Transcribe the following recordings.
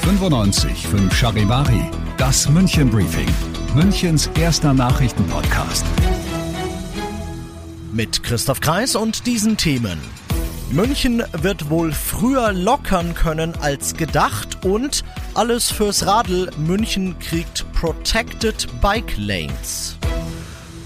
95 Charivari, das München Briefing, Münchens erster Nachrichtenpodcast. Mit Christoph Kreis und diesen Themen. München wird wohl früher lockern können als gedacht und alles fürs Radl. München kriegt Protected Bike Lanes.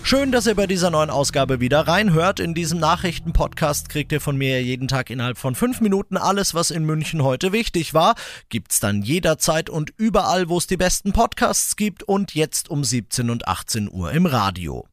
Schön, dass ihr bei dieser neuen Ausgabe wieder reinhört. In diesem Nachrichtenpodcast kriegt ihr von mir jeden Tag innerhalb von fünf Minuten alles, was in München heute wichtig war. Gibt's dann jederzeit und überall, wo es die besten Podcasts gibt und jetzt um 17 und 18 Uhr im Radio.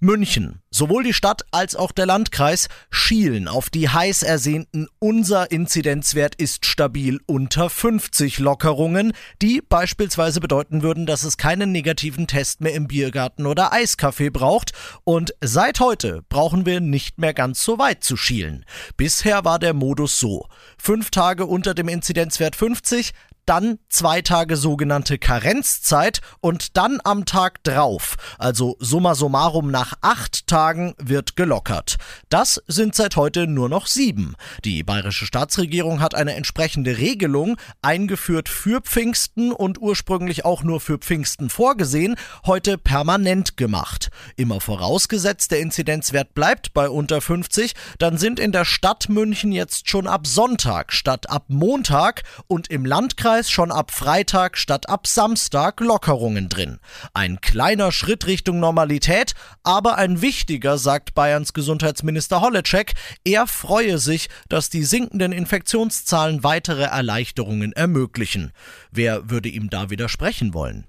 München. Sowohl die Stadt als auch der Landkreis schielen auf die heiß ersehnten Unser Inzidenzwert ist stabil unter 50 Lockerungen, die beispielsweise bedeuten würden, dass es keinen negativen Test mehr im Biergarten oder Eiscafé braucht und seit heute brauchen wir nicht mehr ganz so weit zu schielen. Bisher war der Modus so. Fünf Tage unter dem Inzidenzwert 50, dann zwei Tage sogenannte Karenzzeit und dann am Tag drauf, also summa summarum nach acht Tagen, wird gelockert. Das sind seit heute nur noch sieben. Die bayerische Staatsregierung hat eine entsprechende Regelung eingeführt für Pfingsten und ursprünglich auch nur für Pfingsten vorgesehen, heute permanent gemacht. Immer vorausgesetzt, der Inzidenzwert bleibt bei unter 50, dann sind in der Stadt München jetzt schon ab Sonntag statt ab Montag und im Landkreis Landkreis schon ab Freitag statt ab Samstag Lockerungen drin. Ein kleiner Schritt Richtung Normalität, aber ein wichtiger, sagt Bayerns Gesundheitsminister Holleczek. Er freue sich, dass die sinkenden Infektionszahlen weitere Erleichterungen ermöglichen. Wer würde ihm da widersprechen wollen?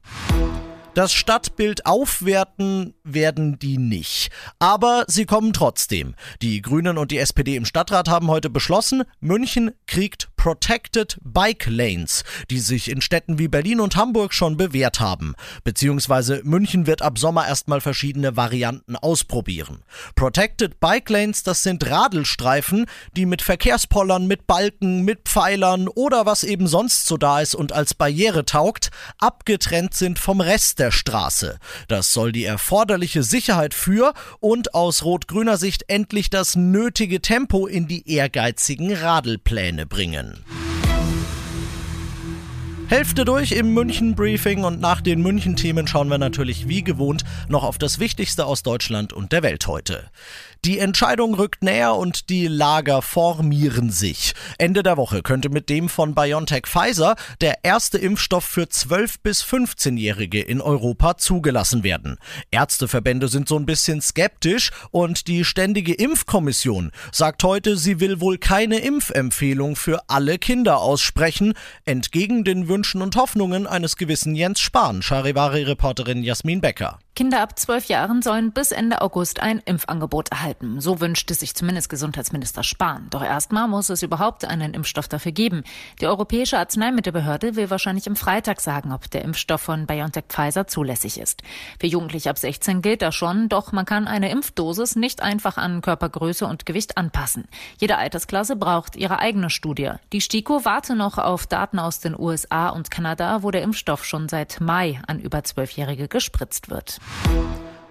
Das Stadtbild aufwerten werden die nicht. Aber sie kommen trotzdem. Die Grünen und die SPD im Stadtrat haben heute beschlossen, München kriegt Protected Bike Lanes, die sich in Städten wie Berlin und Hamburg schon bewährt haben. Beziehungsweise München wird ab Sommer erstmal verschiedene Varianten ausprobieren. Protected Bike Lanes, das sind Radelstreifen, die mit Verkehrspollern, mit Balken, mit Pfeilern oder was eben sonst so da ist und als Barriere taugt, abgetrennt sind vom Rest der Straße. Das soll die erforderliche Sicherheit für und aus rot-grüner Sicht endlich das nötige Tempo in die ehrgeizigen Radelpläne bringen. Yeah. Hälfte durch im München-Briefing und nach den München-Themen schauen wir natürlich wie gewohnt noch auf das Wichtigste aus Deutschland und der Welt heute. Die Entscheidung rückt näher und die Lager formieren sich. Ende der Woche könnte mit dem von BioNTech Pfizer der erste Impfstoff für 12- bis 15-Jährige in Europa zugelassen werden. Ärzteverbände sind so ein bisschen skeptisch und die Ständige Impfkommission sagt heute, sie will wohl keine Impfempfehlung für alle Kinder aussprechen, entgegen den Wünschen und Hoffnungen eines gewissen Jens Spahn, Charivari-Reporterin Jasmin Becker. Kinder ab zwölf Jahren sollen bis Ende August ein Impfangebot erhalten. So wünschte sich zumindest Gesundheitsminister Spahn. Doch erstmal muss es überhaupt einen Impfstoff dafür geben. Die Europäische Arzneimittelbehörde will wahrscheinlich am Freitag sagen, ob der Impfstoff von BioNTech Pfizer zulässig ist. Für Jugendliche ab 16 gilt das schon, doch man kann eine Impfdosis nicht einfach an Körpergröße und Gewicht anpassen. Jede Altersklasse braucht ihre eigene Studie. Die STIKO warte noch auf Daten aus den USA und Kanada, wo der Impfstoff schon seit Mai an über Zwölfjährige gespritzt wird.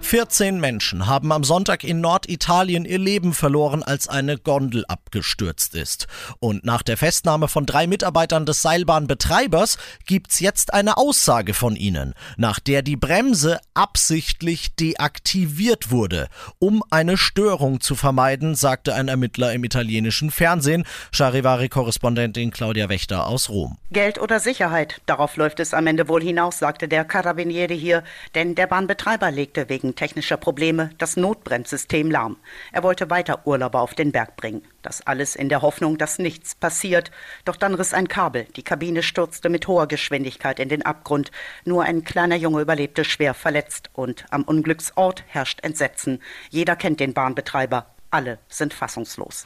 14 Menschen haben am Sonntag in Norditalien ihr Leben verloren, als eine Gondel abgestürzt ist. Und nach der Festnahme von drei Mitarbeitern des Seilbahnbetreibers gibt's jetzt eine Aussage von ihnen, nach der die Bremse absichtlich deaktiviert wurde, um eine Störung zu vermeiden, sagte ein Ermittler im italienischen Fernsehen, Charivari-Korrespondentin Claudia Wächter aus Rom. Geld oder Sicherheit, darauf läuft es am Ende wohl hinaus, sagte der Carabinieri hier, denn der Bahnbetreiber legte wegen technischer Probleme das Notbremssystem lahm. Er wollte weiter Urlauber auf den Berg bringen. Das alles in der Hoffnung, dass nichts passiert. Doch dann riss ein Kabel. Die Kabine stürzte mit hoher Geschwindigkeit in den Abgrund. Nur ein kleiner Junge überlebte schwer verletzt. Und am Unglücksort herrscht Entsetzen. Jeder kennt den Bahnbetreiber. Alle sind fassungslos.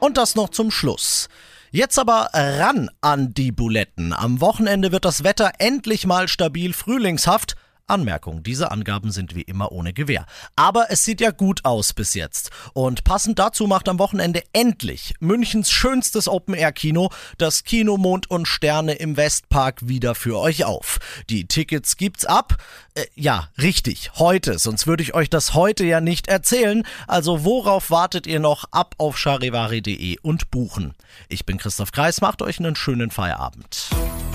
Und das noch zum Schluss. Jetzt aber ran an die Buletten. Am Wochenende wird das Wetter endlich mal stabil frühlingshaft Anmerkung, diese Angaben sind wie immer ohne Gewähr. Aber es sieht ja gut aus bis jetzt. Und passend dazu macht am Wochenende endlich Münchens schönstes Open-Air-Kino, das Kino Mond und Sterne im Westpark, wieder für euch auf. Die Tickets gibt's ab. Äh, ja, richtig, heute, sonst würde ich euch das heute ja nicht erzählen. Also worauf wartet ihr noch? Ab auf charivari.de und buchen. Ich bin Christoph Kreis, macht euch einen schönen Feierabend.